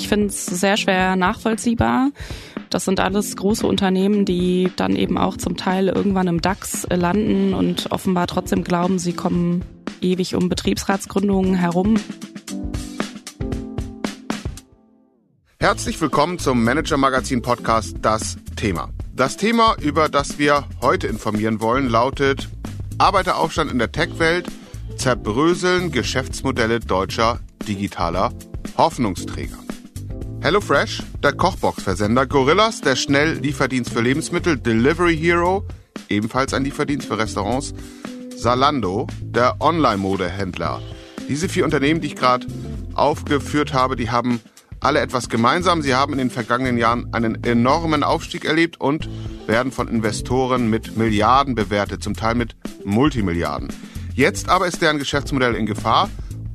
Ich finde es sehr schwer nachvollziehbar. Das sind alles große Unternehmen, die dann eben auch zum Teil irgendwann im DAX landen und offenbar trotzdem glauben, sie kommen ewig um Betriebsratsgründungen herum. Herzlich willkommen zum Manager Magazin Podcast Das Thema. Das Thema, über das wir heute informieren wollen, lautet Arbeiteraufstand in der Tech-Welt, zerbröseln Geschäftsmodelle deutscher digitaler Hoffnungsträger. HelloFresh, der Kochbox-Versender, Gorillas, der Schnelllieferdienst für Lebensmittel, Delivery Hero, ebenfalls ein Lieferdienst für Restaurants, Salando, der Online-Modehändler. Diese vier Unternehmen, die ich gerade aufgeführt habe, die haben alle etwas gemeinsam. Sie haben in den vergangenen Jahren einen enormen Aufstieg erlebt und werden von Investoren mit Milliarden bewertet, zum Teil mit Multimilliarden. Jetzt aber ist deren Geschäftsmodell in Gefahr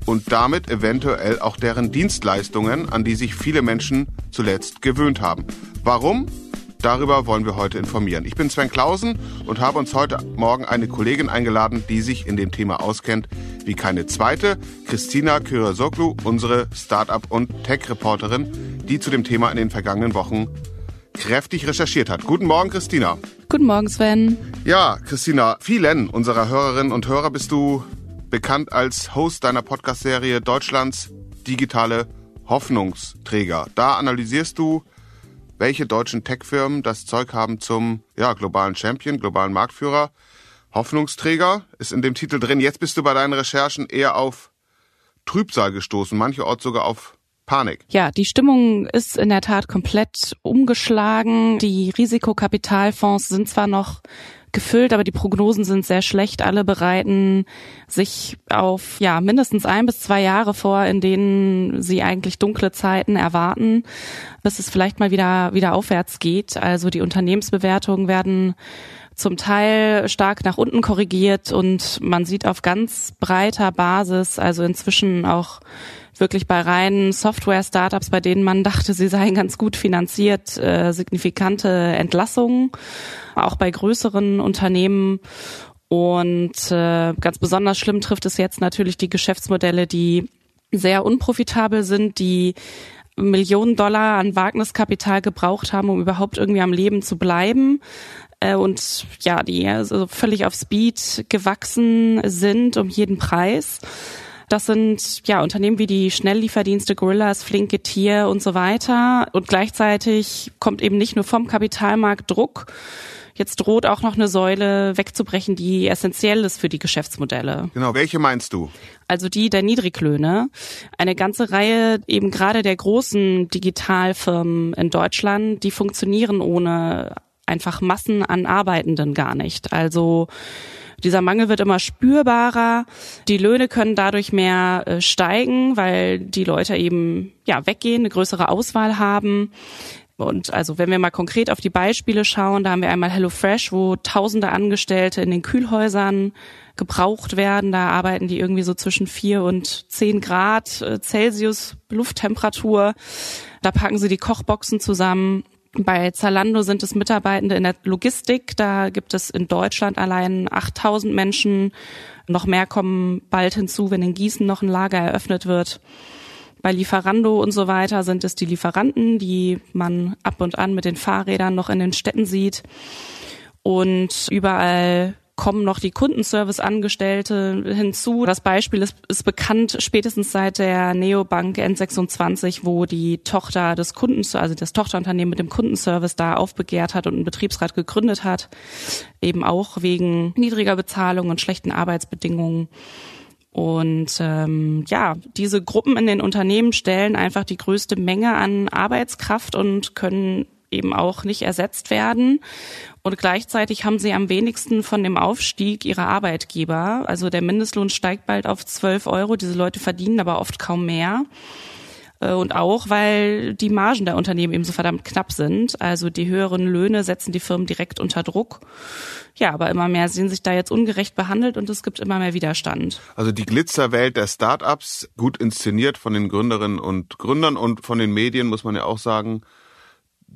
und damit eventuell auch deren Dienstleistungen, an die sich viele Menschen zuletzt gewöhnt haben. Warum? Darüber wollen wir heute informieren. Ich bin Sven Klausen und habe uns heute Morgen eine Kollegin eingeladen, die sich in dem Thema auskennt wie keine zweite, Christina Kyriosoglu, unsere Startup- und Tech-Reporterin, die zu dem Thema in den vergangenen Wochen kräftig recherchiert hat. Guten Morgen, Christina. Guten Morgen, Sven. Ja, Christina, vielen unserer Hörerinnen und Hörer bist du bekannt als Host deiner Podcast-Serie Deutschlands digitale Hoffnungsträger. Da analysierst du welche deutschen Tech-Firmen das Zeug haben zum ja, globalen Champion, globalen Marktführer. Hoffnungsträger ist in dem Titel drin. Jetzt bist du bei deinen Recherchen eher auf Trübsal gestoßen, mancherorts sogar auf Panik. Ja, die Stimmung ist in der Tat komplett umgeschlagen. Die Risikokapitalfonds sind zwar noch gefüllt, aber die Prognosen sind sehr schlecht. Alle bereiten sich auf ja mindestens ein bis zwei Jahre vor, in denen sie eigentlich dunkle Zeiten erwarten, bis es vielleicht mal wieder wieder aufwärts geht. Also die Unternehmensbewertungen werden zum Teil stark nach unten korrigiert und man sieht auf ganz breiter Basis, also inzwischen auch wirklich bei reinen Software-Startups, bei denen man dachte, sie seien ganz gut finanziert, äh, signifikante Entlassungen, auch bei größeren Unternehmen. Und äh, ganz besonders schlimm trifft es jetzt natürlich die Geschäftsmodelle, die sehr unprofitabel sind, die Millionen Dollar an Wagniskapital gebraucht haben, um überhaupt irgendwie am Leben zu bleiben äh, und ja, die also völlig auf Speed gewachsen sind um jeden Preis. Das sind ja Unternehmen wie die Schnelllieferdienste Gorillas, Flinke Tier und so weiter. Und gleichzeitig kommt eben nicht nur vom Kapitalmarkt Druck. Jetzt droht auch noch eine Säule wegzubrechen, die essentiell ist für die Geschäftsmodelle. Genau, welche meinst du? Also die der Niedriglöhne. Eine ganze Reihe eben gerade der großen Digitalfirmen in Deutschland, die funktionieren ohne einfach Massen an Arbeitenden gar nicht. Also dieser Mangel wird immer spürbarer. Die Löhne können dadurch mehr äh, steigen, weil die Leute eben ja weggehen, eine größere Auswahl haben. Und also wenn wir mal konkret auf die Beispiele schauen, da haben wir einmal HelloFresh, wo tausende Angestellte in den Kühlhäusern gebraucht werden. Da arbeiten die irgendwie so zwischen vier und zehn Grad äh, Celsius Lufttemperatur. Da packen sie die Kochboxen zusammen bei Zalando sind es Mitarbeitende in der Logistik. Da gibt es in Deutschland allein 8000 Menschen. Noch mehr kommen bald hinzu, wenn in Gießen noch ein Lager eröffnet wird. Bei Lieferando und so weiter sind es die Lieferanten, die man ab und an mit den Fahrrädern noch in den Städten sieht. Und überall kommen noch die Kundenservice-Angestellte hinzu. Das Beispiel ist, ist bekannt spätestens seit der Neobank N26, wo die Tochter des Kunden, also das Tochterunternehmen mit dem Kundenservice da aufbegehrt hat und einen Betriebsrat gegründet hat, eben auch wegen niedriger Bezahlung und schlechten Arbeitsbedingungen. Und ähm, ja, diese Gruppen in den Unternehmen stellen einfach die größte Menge an Arbeitskraft und können eben auch nicht ersetzt werden. Und gleichzeitig haben sie am wenigsten von dem Aufstieg ihrer Arbeitgeber. Also der Mindestlohn steigt bald auf 12 Euro. Diese Leute verdienen aber oft kaum mehr. Äh, und auch, weil die Margen der Unternehmen eben so verdammt knapp sind. Also die höheren Löhne setzen die Firmen direkt unter Druck. Ja, aber immer mehr sehen sich da jetzt ungerecht behandelt und es gibt immer mehr Widerstand. Also die Glitzerwelt der Startups, gut inszeniert von den Gründerinnen und Gründern und von den Medien, muss man ja auch sagen,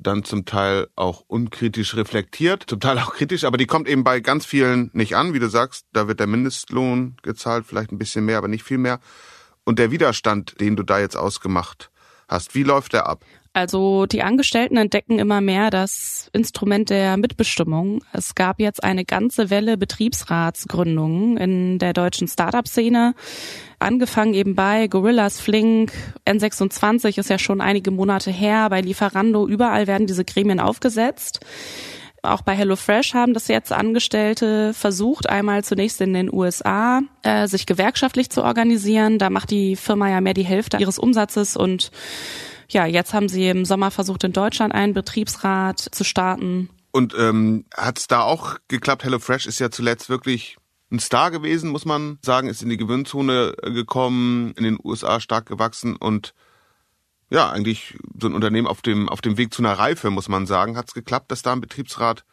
dann zum Teil auch unkritisch reflektiert, zum Teil auch kritisch, aber die kommt eben bei ganz vielen nicht an, wie du sagst, da wird der Mindestlohn gezahlt, vielleicht ein bisschen mehr, aber nicht viel mehr. Und der Widerstand, den du da jetzt ausgemacht hast. Wie läuft der ab? Also die Angestellten entdecken immer mehr das Instrument der Mitbestimmung. Es gab jetzt eine ganze Welle Betriebsratsgründungen in der deutschen Startup-Szene. Angefangen eben bei Gorillas, Flink, N26 ist ja schon einige Monate her, bei Lieferando, überall werden diese Gremien aufgesetzt. Auch bei HelloFresh haben das jetzt Angestellte versucht, einmal zunächst in den USA äh, sich gewerkschaftlich zu organisieren. Da macht die Firma ja mehr die Hälfte ihres Umsatzes und ja, jetzt haben sie im Sommer versucht, in Deutschland einen Betriebsrat zu starten. Und ähm, hat es da auch geklappt? HelloFresh ist ja zuletzt wirklich ein Star gewesen, muss man sagen, ist in die Gewinnzone gekommen, in den USA stark gewachsen und ja, eigentlich so ein Unternehmen auf dem, auf dem Weg zu einer Reife, muss man sagen. Hat es geklappt, dass da ein Betriebsrat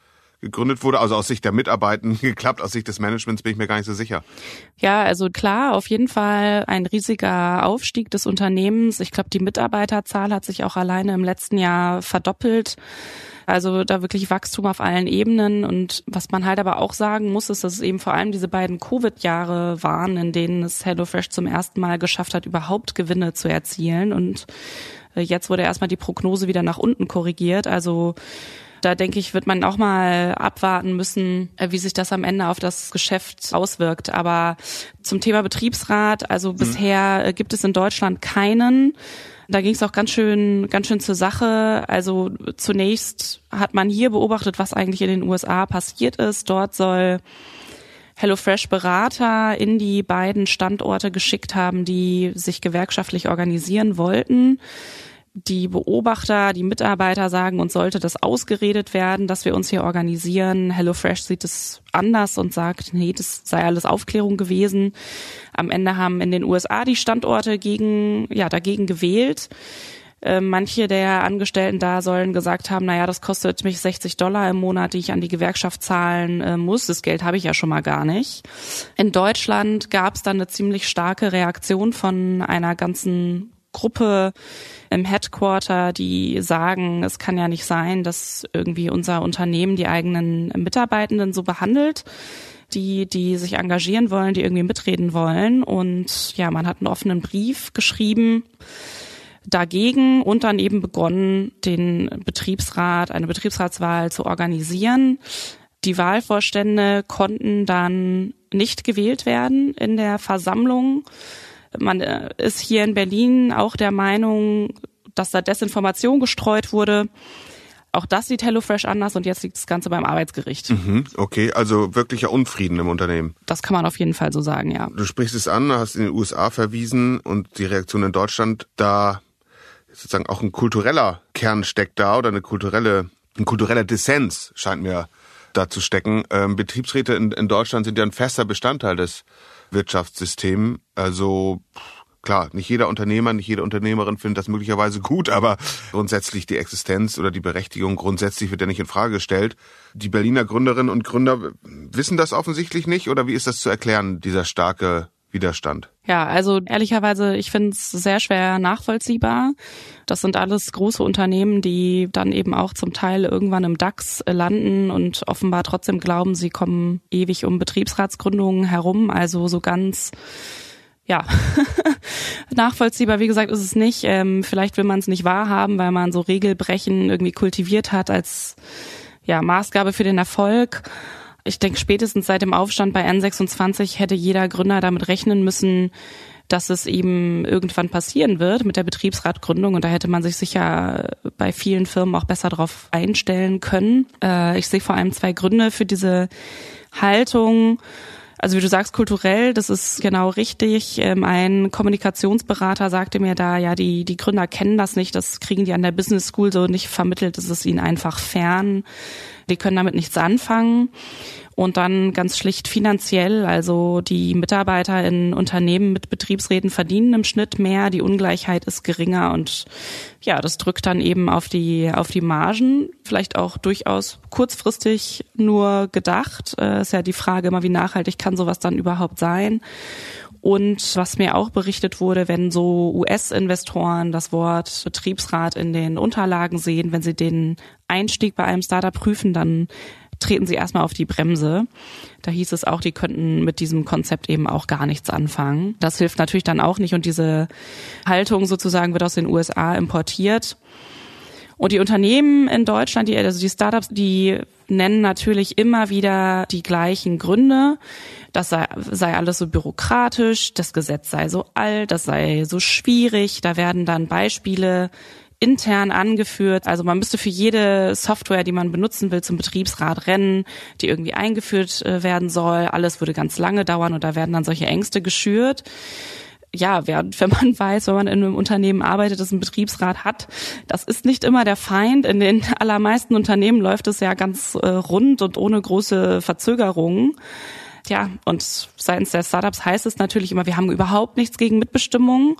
gegründet wurde? Also aus Sicht der Mitarbeitenden geklappt, aus Sicht des Managements bin ich mir gar nicht so sicher. Ja, also klar, auf jeden Fall ein riesiger Aufstieg des Unternehmens. Ich glaube, die Mitarbeiterzahl hat sich auch alleine im letzten Jahr verdoppelt. Also da wirklich Wachstum auf allen Ebenen. Und was man halt aber auch sagen muss, ist, dass es eben vor allem diese beiden Covid-Jahre waren, in denen es HelloFresh zum ersten Mal geschafft hat, überhaupt Gewinne zu erzielen. Und äh, jetzt wurde erstmal die Prognose wieder nach unten korrigiert. Also da denke ich, wird man auch mal abwarten müssen, äh, wie sich das am Ende auf das Geschäft auswirkt. Aber zum Thema Betriebsrat, also mhm. bisher äh, gibt es in Deutschland keinen. Da ging es auch ganz schön, ganz schön zur Sache. Also zunächst hat man hier beobachtet, was eigentlich in den USA passiert ist. Dort soll HelloFresh Berater in die beiden Standorte geschickt haben, die sich gewerkschaftlich organisieren wollten die Beobachter, die Mitarbeiter sagen, uns sollte das ausgeredet werden, dass wir uns hier organisieren. HelloFresh sieht es anders und sagt, nee, das sei alles Aufklärung gewesen. Am Ende haben in den USA die Standorte gegen, ja, dagegen gewählt. Äh, manche der Angestellten da sollen gesagt haben, naja, das kostet mich 60 Dollar im Monat, die ich an die Gewerkschaft zahlen äh, muss. Das Geld habe ich ja schon mal gar nicht. In Deutschland gab es dann eine ziemlich starke Reaktion von einer ganzen Gruppe im Headquarter, die sagen, es kann ja nicht sein, dass irgendwie unser Unternehmen die eigenen Mitarbeitenden so behandelt die, die sich engagieren wollen, die irgendwie mitreden wollen. Und ja, man hat einen offenen Brief geschrieben dagegen und dann eben begonnen, den Betriebsrat, eine Betriebsratswahl zu organisieren. Die Wahlvorstände konnten dann nicht gewählt werden in der Versammlung. Man äh, ist hier in Berlin auch der Meinung, dass da Desinformation gestreut wurde. Auch das sieht HelloFresh anders und jetzt liegt das Ganze beim Arbeitsgericht. Mhm, okay, also wirklicher Unfrieden im Unternehmen. Das kann man auf jeden Fall so sagen, ja. Du sprichst es an, hast in den USA verwiesen und die Reaktion in Deutschland, da sozusagen auch ein kultureller Kern steckt da oder eine kulturelle, ein kultureller Dissens scheint mir da zu stecken. Ähm, Betriebsräte in, in Deutschland sind ja ein fester Bestandteil des Wirtschaftssystem. Also klar, nicht jeder Unternehmer, nicht jede Unternehmerin findet das möglicherweise gut, aber grundsätzlich die Existenz oder die Berechtigung grundsätzlich wird ja nicht in Frage gestellt. Die Berliner Gründerinnen und Gründer wissen das offensichtlich nicht oder wie ist das zu erklären, dieser starke Widerstand? Ja, also ehrlicherweise, ich finde es sehr schwer nachvollziehbar. Das sind alles große Unternehmen, die dann eben auch zum Teil irgendwann im DAX landen und offenbar trotzdem glauben, sie kommen ewig um Betriebsratsgründungen herum. Also so ganz ja, nachvollziehbar, wie gesagt, ist es nicht. Ähm, vielleicht will man es nicht wahrhaben, weil man so Regelbrechen irgendwie kultiviert hat als ja, Maßgabe für den Erfolg ich denke, spätestens seit dem Aufstand bei N26 hätte jeder Gründer damit rechnen müssen, dass es eben irgendwann passieren wird mit der Betriebsratgründung. Und da hätte man sich sicher bei vielen Firmen auch besser darauf einstellen können. Äh, ich sehe vor allem zwei Gründe für diese Haltung. Also wie du sagst, kulturell, das ist genau richtig. Ähm, ein Kommunikationsberater sagte mir da, ja, die, die Gründer kennen das nicht, das kriegen die an der Business School so nicht vermittelt, das ist ihnen einfach fern. Die können damit nichts anfangen. Und dann ganz schlicht finanziell, also die Mitarbeiter in Unternehmen mit Betriebsräten verdienen im Schnitt mehr, die Ungleichheit ist geringer und ja, das drückt dann eben auf die, auf die Margen, vielleicht auch durchaus kurzfristig nur gedacht. Äh, ist ja die Frage immer, wie nachhaltig kann sowas dann überhaupt sein? Und was mir auch berichtet wurde, wenn so US-Investoren das Wort Betriebsrat in den Unterlagen sehen, wenn sie den Einstieg bei einem Startup prüfen, dann treten sie erstmal auf die Bremse. Da hieß es auch, die könnten mit diesem Konzept eben auch gar nichts anfangen. Das hilft natürlich dann auch nicht und diese Haltung sozusagen wird aus den USA importiert. Und die Unternehmen in Deutschland, die, also die Startups, die nennen natürlich immer wieder die gleichen Gründe. Das sei, sei alles so bürokratisch, das Gesetz sei so alt, das sei so schwierig. Da werden dann Beispiele intern angeführt. Also man müsste für jede Software, die man benutzen will, zum Betriebsrat rennen, die irgendwie eingeführt äh, werden soll. Alles würde ganz lange dauern und da werden dann solche Ängste geschürt. Ja, wenn man weiß, wenn man in einem Unternehmen arbeitet, das einen Betriebsrat hat, das ist nicht immer der Feind. In den allermeisten Unternehmen läuft es ja ganz äh, rund und ohne große Verzögerungen. Ja, und seitens der Startups heißt es natürlich immer, wir haben überhaupt nichts gegen Mitbestimmung.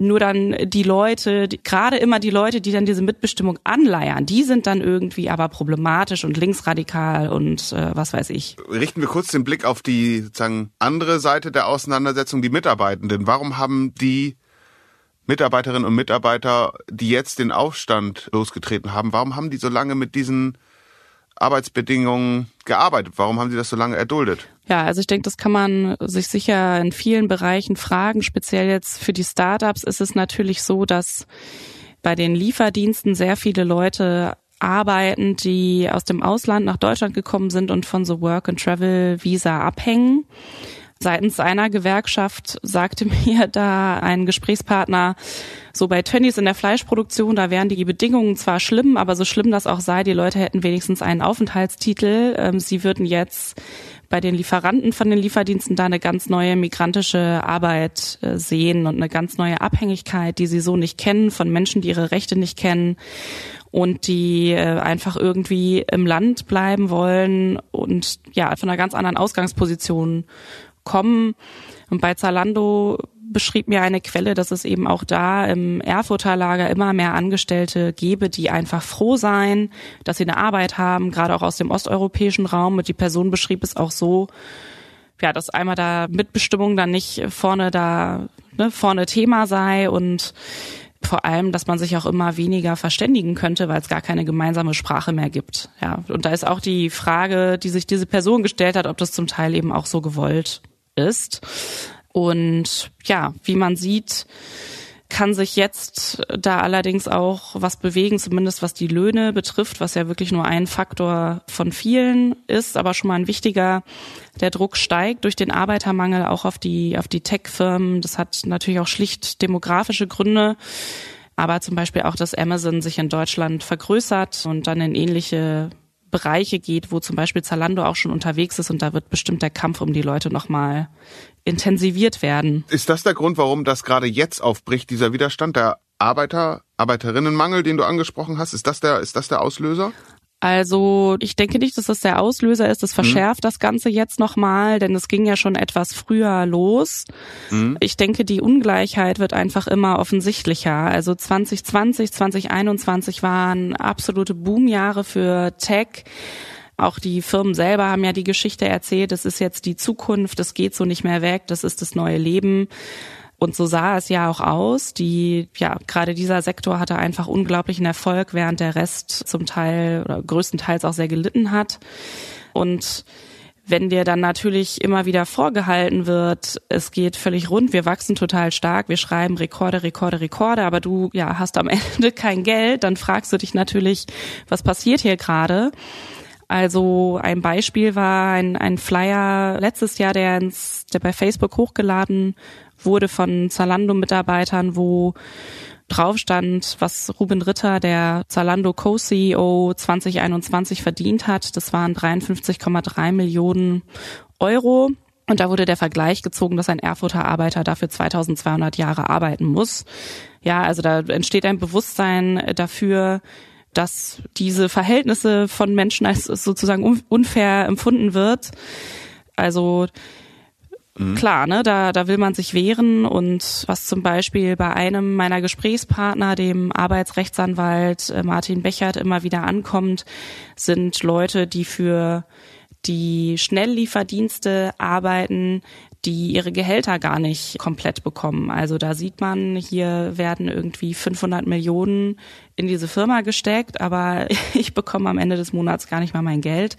Nur dann die Leute, die, gerade immer die Leute, die dann diese Mitbestimmung anleiern, die sind dann irgendwie aber problematisch und linksradikal und äh, was weiß ich. Richten wir kurz den Blick auf die sozusagen andere Seite der Auseinandersetzung, die Mitarbeitenden. Warum haben die Mitarbeiterinnen und Mitarbeiter, die jetzt den Aufstand losgetreten haben, warum haben die so lange mit diesen Arbeitsbedingungen gearbeitet? Warum haben Sie das so lange erduldet? Ja, also ich denke, das kann man sich sicher in vielen Bereichen fragen. Speziell jetzt für die Startups ist es natürlich so, dass bei den Lieferdiensten sehr viele Leute arbeiten, die aus dem Ausland nach Deutschland gekommen sind und von so Work and Travel Visa abhängen. Seitens einer Gewerkschaft sagte mir da ein Gesprächspartner, so bei Tönnies in der Fleischproduktion, da wären die Bedingungen zwar schlimm, aber so schlimm das auch sei, die Leute hätten wenigstens einen Aufenthaltstitel. Ähm, sie würden jetzt bei den Lieferanten von den Lieferdiensten da eine ganz neue migrantische Arbeit äh, sehen und eine ganz neue Abhängigkeit, die sie so nicht kennen, von Menschen, die ihre Rechte nicht kennen und die äh, einfach irgendwie im Land bleiben wollen und ja, von einer ganz anderen Ausgangsposition kommen. Und bei Zalando beschrieb mir eine Quelle, dass es eben auch da im Erfurter Lager immer mehr Angestellte gebe, die einfach froh seien, dass sie eine Arbeit haben, gerade auch aus dem osteuropäischen Raum. Und die Person beschrieb es auch so, ja, dass einmal da Mitbestimmung dann nicht vorne da, ne, vorne Thema sei und vor allem, dass man sich auch immer weniger verständigen könnte, weil es gar keine gemeinsame Sprache mehr gibt. Ja, und da ist auch die Frage, die sich diese Person gestellt hat, ob das zum Teil eben auch so gewollt ist. Und ja, wie man sieht, kann sich jetzt da allerdings auch was bewegen, zumindest was die Löhne betrifft, was ja wirklich nur ein Faktor von vielen ist, aber schon mal ein wichtiger. Der Druck steigt durch den Arbeitermangel auch auf die, auf die Tech-Firmen. Das hat natürlich auch schlicht demografische Gründe. Aber zum Beispiel auch, dass Amazon sich in Deutschland vergrößert und dann in ähnliche Bereiche geht, wo zum Beispiel Zalando auch schon unterwegs ist und da wird bestimmt der Kampf um die Leute nochmal intensiviert werden. Ist das der Grund, warum das gerade jetzt aufbricht, dieser Widerstand, der Arbeiter, Arbeiterinnenmangel, den du angesprochen hast? Ist das der, ist das der Auslöser? Also ich denke nicht, dass das der Auslöser ist. Das mhm. verschärft mhm. das Ganze jetzt nochmal, denn es ging ja schon etwas früher los. Mhm. Ich denke, die Ungleichheit wird einfach immer offensichtlicher. Also 2020, 2021 waren absolute Boomjahre für Tech. Auch die Firmen selber haben ja die Geschichte erzählt, das ist jetzt die Zukunft, das geht so nicht mehr weg, das ist das neue Leben. Und so sah es ja auch aus. Die, ja, gerade dieser Sektor hatte einfach unglaublichen Erfolg, während der Rest zum Teil oder größtenteils auch sehr gelitten hat. Und wenn dir dann natürlich immer wieder vorgehalten wird, es geht völlig rund, wir wachsen total stark, wir schreiben Rekorde, Rekorde, Rekorde, aber du ja hast am Ende kein Geld, dann fragst du dich natürlich, was passiert hier gerade? Also ein Beispiel war ein, ein Flyer letztes Jahr, der, ins, der bei Facebook hochgeladen wurde von Zalando-Mitarbeitern, wo drauf stand, was Ruben Ritter, der Zalando Co-CEO 2021 verdient hat. Das waren 53,3 Millionen Euro. Und da wurde der Vergleich gezogen, dass ein Erfurter Arbeiter dafür 2200 Jahre arbeiten muss. Ja, also da entsteht ein Bewusstsein dafür, dass diese Verhältnisse von Menschen als sozusagen unfair empfunden wird. Also Mhm. Klar, ne, da, da will man sich wehren und was zum Beispiel bei einem meiner Gesprächspartner, dem Arbeitsrechtsanwalt äh, Martin Bechert, immer wieder ankommt, sind Leute, die für die Schnelllieferdienste arbeiten, die ihre Gehälter gar nicht komplett bekommen. Also da sieht man, hier werden irgendwie 500 Millionen in diese Firma gesteckt, aber ich bekomme am Ende des Monats gar nicht mal mein Geld.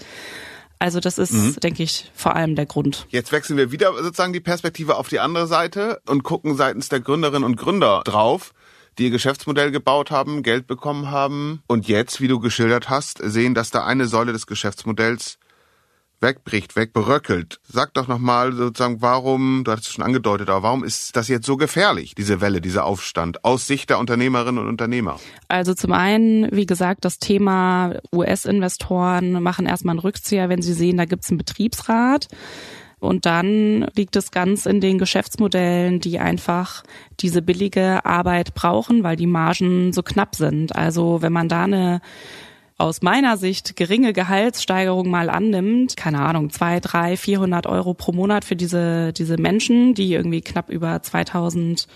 Also das ist, mhm. denke ich, vor allem der Grund. Jetzt wechseln wir wieder sozusagen die Perspektive auf die andere Seite und gucken seitens der Gründerinnen und Gründer drauf die ihr Geschäftsmodell gebaut haben, Geld bekommen haben und jetzt, wie du geschildert hast, sehen, dass da eine Säule des Geschäftsmodells wegbricht, wegbröckelt. Sag doch nochmal sozusagen, warum, du hattest es schon angedeutet, aber warum ist das jetzt so gefährlich, diese Welle, dieser Aufstand, aus Sicht der Unternehmerinnen und Unternehmer? Also zum einen, wie gesagt, das Thema US-Investoren machen erstmal einen Rückzieher, wenn sie sehen, da gibt's einen Betriebsrat. Und dann liegt es ganz in den Geschäftsmodellen, die einfach diese billige Arbeit brauchen, weil die Margen so knapp sind. Also wenn man da eine aus meiner Sicht geringe Gehaltssteigerung mal annimmt, keine Ahnung, zwei, drei, vierhundert Euro pro Monat für diese, diese Menschen, die irgendwie knapp über 2000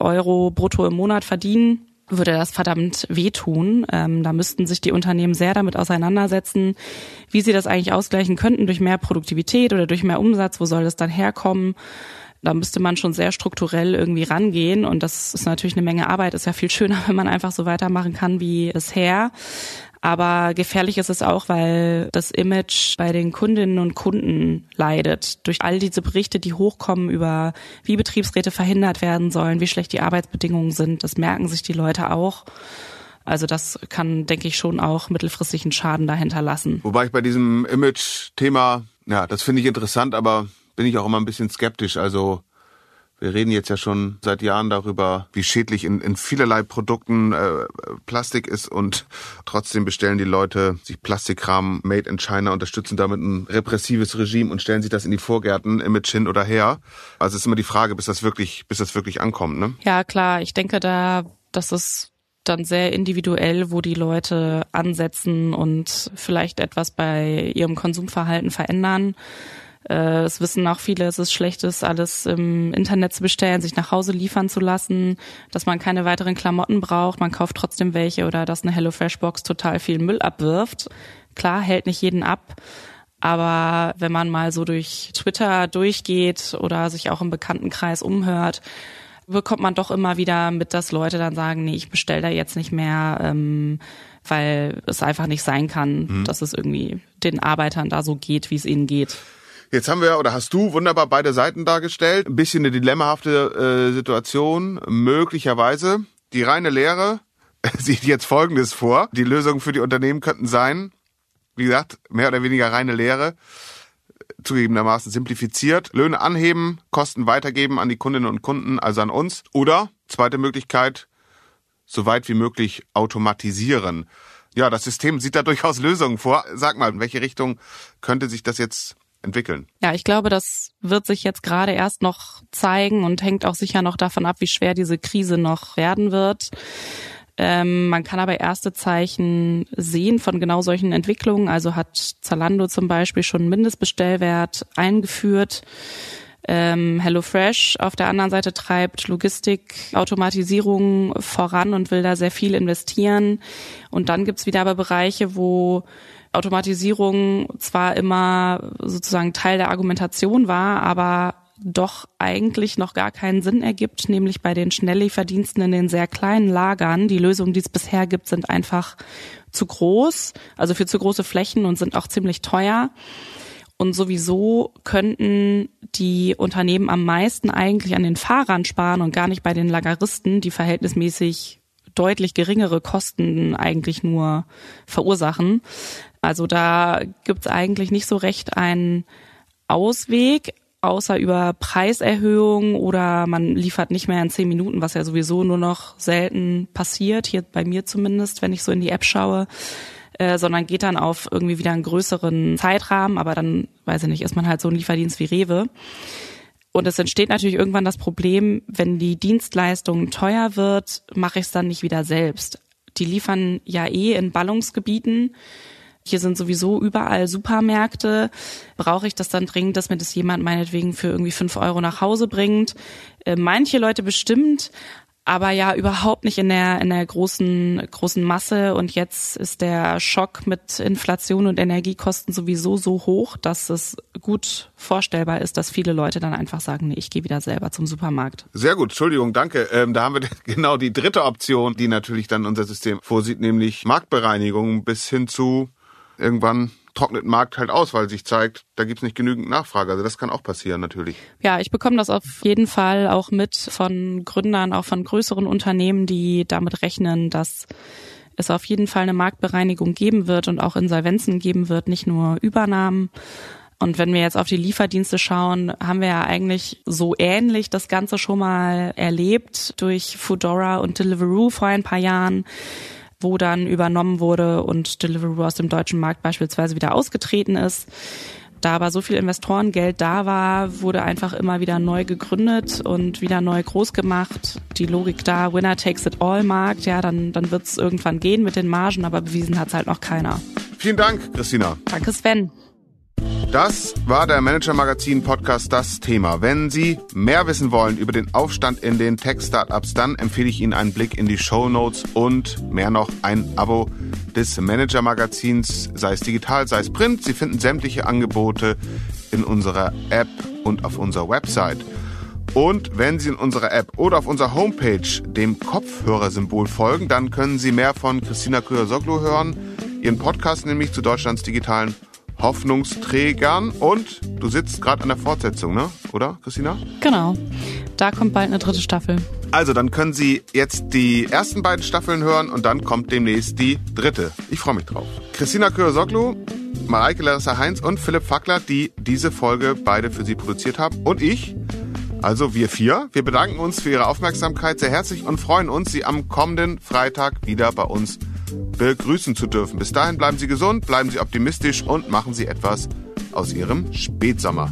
Euro brutto im Monat verdienen, würde das verdammt wehtun. Ähm, da müssten sich die Unternehmen sehr damit auseinandersetzen, wie sie das eigentlich ausgleichen könnten durch mehr Produktivität oder durch mehr Umsatz. Wo soll das dann herkommen? Da müsste man schon sehr strukturell irgendwie rangehen. Und das ist natürlich eine Menge Arbeit. Ist ja viel schöner, wenn man einfach so weitermachen kann wie bisher. Aber gefährlich ist es auch, weil das Image bei den Kundinnen und Kunden leidet. Durch all diese Berichte, die hochkommen über, wie Betriebsräte verhindert werden sollen, wie schlecht die Arbeitsbedingungen sind, das merken sich die Leute auch. Also das kann, denke ich, schon auch mittelfristig einen Schaden dahinter lassen. Wobei ich bei diesem Image-Thema, ja, das finde ich interessant, aber bin ich auch immer ein bisschen skeptisch. Also wir reden jetzt ja schon seit Jahren darüber, wie schädlich in, in vielerlei Produkten äh, Plastik ist und trotzdem bestellen die Leute sich Plastikkram made in China, unterstützen damit ein repressives Regime und stellen sich das in die Vorgärten, Image hin oder her. Also es ist immer die Frage, bis das wirklich, bis das wirklich ankommt, ne? Ja, klar. Ich denke da, dass es dann sehr individuell, wo die Leute ansetzen und vielleicht etwas bei ihrem Konsumverhalten verändern. Äh, es wissen auch viele, es ist schlecht ist, alles im Internet zu bestellen, sich nach Hause liefern zu lassen, dass man keine weiteren Klamotten braucht, man kauft trotzdem welche oder dass eine HelloFresh-Box total viel Müll abwirft. Klar, hält nicht jeden ab. Aber wenn man mal so durch Twitter durchgeht oder sich auch im Bekanntenkreis umhört, bekommt man doch immer wieder mit, dass Leute dann sagen, nee, ich bestelle da jetzt nicht mehr, ähm, weil es einfach nicht sein kann, mhm. dass es irgendwie den Arbeitern da so geht, wie es ihnen geht. Jetzt haben wir oder hast du wunderbar beide Seiten dargestellt. Ein bisschen eine dilemmahafte äh, Situation, möglicherweise. Die reine Lehre sieht jetzt Folgendes vor. Die Lösungen für die Unternehmen könnten sein, wie gesagt, mehr oder weniger reine Lehre, zugegebenermaßen simplifiziert, Löhne anheben, Kosten weitergeben an die Kundinnen und Kunden, also an uns. Oder, zweite Möglichkeit, so weit wie möglich automatisieren. Ja, das System sieht da durchaus Lösungen vor. Sag mal, in welche Richtung könnte sich das jetzt entwickeln? Ja, ich glaube, das wird sich jetzt gerade erst noch zeigen und hängt auch sicher noch davon ab, wie schwer diese Krise noch werden wird. Ähm, man kann aber erste Zeichen sehen von genau solchen Entwicklungen. Also hat Zalando zum Beispiel schon Mindestbestellwert eingeführt. Ähm, HelloFresh auf der anderen Seite treibt Logistik, Automatisierung voran und will da sehr viel investieren. Und dann gibt's wieder aber Bereiche, wo Automatisierung zwar immer sozusagen Teil der Argumentation war, aber doch eigentlich noch gar keinen Sinn ergibt, nämlich bei den Schnelllieferdiensten in den sehr kleinen Lagern. Die Lösungen, die es bisher gibt, sind einfach zu groß, also für zu große Flächen und sind auch ziemlich teuer. Und sowieso könnten die Unternehmen am meisten eigentlich an den Fahrern sparen und gar nicht bei den Lageristen, die verhältnismäßig deutlich geringere Kosten eigentlich nur verursachen. Also da gibt's eigentlich nicht so recht einen Ausweg, außer über Preiserhöhungen oder man liefert nicht mehr in zehn Minuten, was ja sowieso nur noch selten passiert, hier bei mir zumindest, wenn ich so in die App schaue. Äh, sondern geht dann auf irgendwie wieder einen größeren Zeitrahmen, aber dann, weiß ich nicht, ist man halt so ein Lieferdienst wie Rewe. Und es entsteht natürlich irgendwann das Problem, wenn die Dienstleistung teuer wird, mache ich es dann nicht wieder selbst. Die liefern ja eh in Ballungsgebieten hier sind sowieso überall Supermärkte. Brauche ich das dann dringend, dass mir das jemand meinetwegen für irgendwie fünf Euro nach Hause bringt? Äh, manche Leute bestimmt, aber ja überhaupt nicht in der in der großen großen Masse und jetzt ist der Schock mit Inflation und Energiekosten sowieso so hoch, dass es gut vorstellbar ist, dass viele Leute dann einfach sagen, nee, ich gehe wieder selber zum Supermarkt. Sehr gut, Entschuldigung, danke. Ähm, da haben wir genau die dritte Option, die natürlich dann unser System vorsieht, nämlich Marktbereinigung bis hin zu irgendwann trocknet Markt halt aus, weil sich zeigt, da gibt's nicht genügend Nachfrage. Also das kann auch passieren natürlich. Ja, ich bekomme das auf jeden Fall auch mit von Gründern, auch von größeren Unternehmen, die damit rechnen, dass es auf jeden Fall eine Marktbereinigung geben wird und auch Insolvenzen geben wird, nicht nur Übernahmen. Und wenn wir jetzt auf die Lieferdienste schauen, haben wir ja eigentlich so ähnlich das Ganze schon mal erlebt durch Foodora und Deliveroo vor ein paar Jahren wo dann übernommen wurde und Deliveroo aus dem deutschen Markt beispielsweise wieder ausgetreten ist. Da aber so viel Investorengeld da war, wurde einfach immer wieder neu gegründet und wieder neu groß gemacht. Die Logik da, Winner takes it all Markt, ja, dann, dann wird es irgendwann gehen mit den Margen, aber bewiesen hat es halt noch keiner. Vielen Dank, Christina. Danke, Sven. Das war der Manager Magazin Podcast Das Thema. Wenn Sie mehr wissen wollen über den Aufstand in den Tech-Startups, dann empfehle ich Ihnen einen Blick in die Show Notes und mehr noch ein Abo des Manager Magazins, sei es digital, sei es print. Sie finden sämtliche Angebote in unserer App und auf unserer Website. Und wenn Sie in unserer App oder auf unserer Homepage dem Kopfhörersymbol folgen, dann können Sie mehr von Christina Krüger-Soglo hören, ihren Podcast nämlich zu Deutschlands digitalen Hoffnungsträgern. Und du sitzt gerade an der Fortsetzung, ne? Oder, Christina? Genau. Da kommt bald eine dritte Staffel. Also, dann können Sie jetzt die ersten beiden Staffeln hören und dann kommt demnächst die dritte. Ich freue mich drauf. Christina Köhr-Soglu, Mareike Larissa Heinz und Philipp Fackler, die diese Folge beide für Sie produziert haben. Und ich, also wir vier, wir bedanken uns für Ihre Aufmerksamkeit sehr herzlich und freuen uns, Sie am kommenden Freitag wieder bei uns begrüßen zu dürfen. Bis dahin bleiben Sie gesund, bleiben Sie optimistisch und machen Sie etwas aus Ihrem Spätsommer.